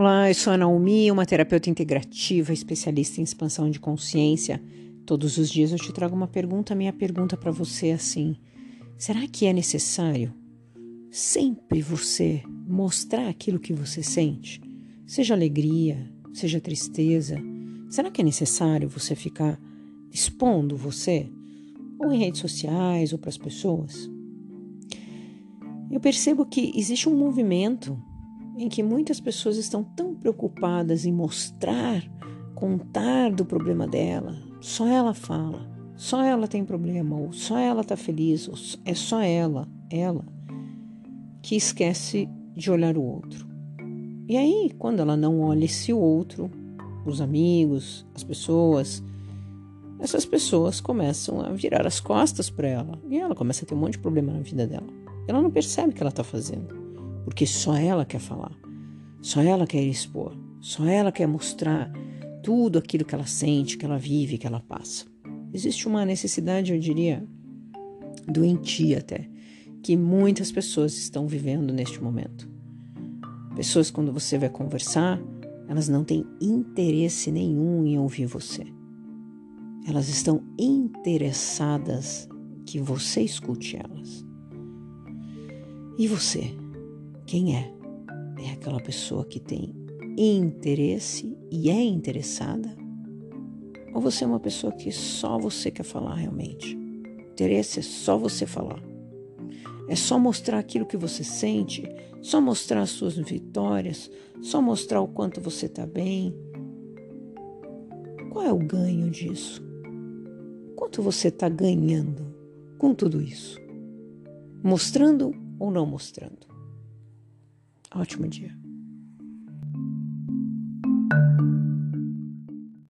Olá, eu sou a Naomi, uma terapeuta integrativa, especialista em expansão de consciência. Todos os dias eu te trago uma pergunta. Minha pergunta para você é assim: será que é necessário sempre você mostrar aquilo que você sente? Seja alegria, seja tristeza. Será que é necessário você ficar expondo você? Ou em redes sociais ou para as pessoas? Eu percebo que existe um movimento em que muitas pessoas estão tão preocupadas em mostrar, contar do problema dela, só ela fala, só ela tem problema, ou só ela está feliz, ou é só ela, ela, que esquece de olhar o outro. E aí, quando ela não olha esse outro, os amigos, as pessoas, essas pessoas começam a virar as costas para ela e ela começa a ter um monte de problema na vida dela. Ela não percebe o que ela está fazendo porque só ela quer falar, só ela quer expor, só ela quer mostrar tudo aquilo que ela sente, que ela vive, que ela passa. Existe uma necessidade, eu diria, doentia até, que muitas pessoas estão vivendo neste momento. Pessoas, quando você vai conversar, elas não têm interesse nenhum em ouvir você. Elas estão interessadas que você escute elas. E você? Quem é? É aquela pessoa que tem interesse e é interessada? Ou você é uma pessoa que só você quer falar realmente? Interesse é só você falar. É só mostrar aquilo que você sente, só mostrar as suas vitórias, só mostrar o quanto você está bem. Qual é o ganho disso? Quanto você está ganhando com tudo isso? Mostrando ou não mostrando? Ótimo dia.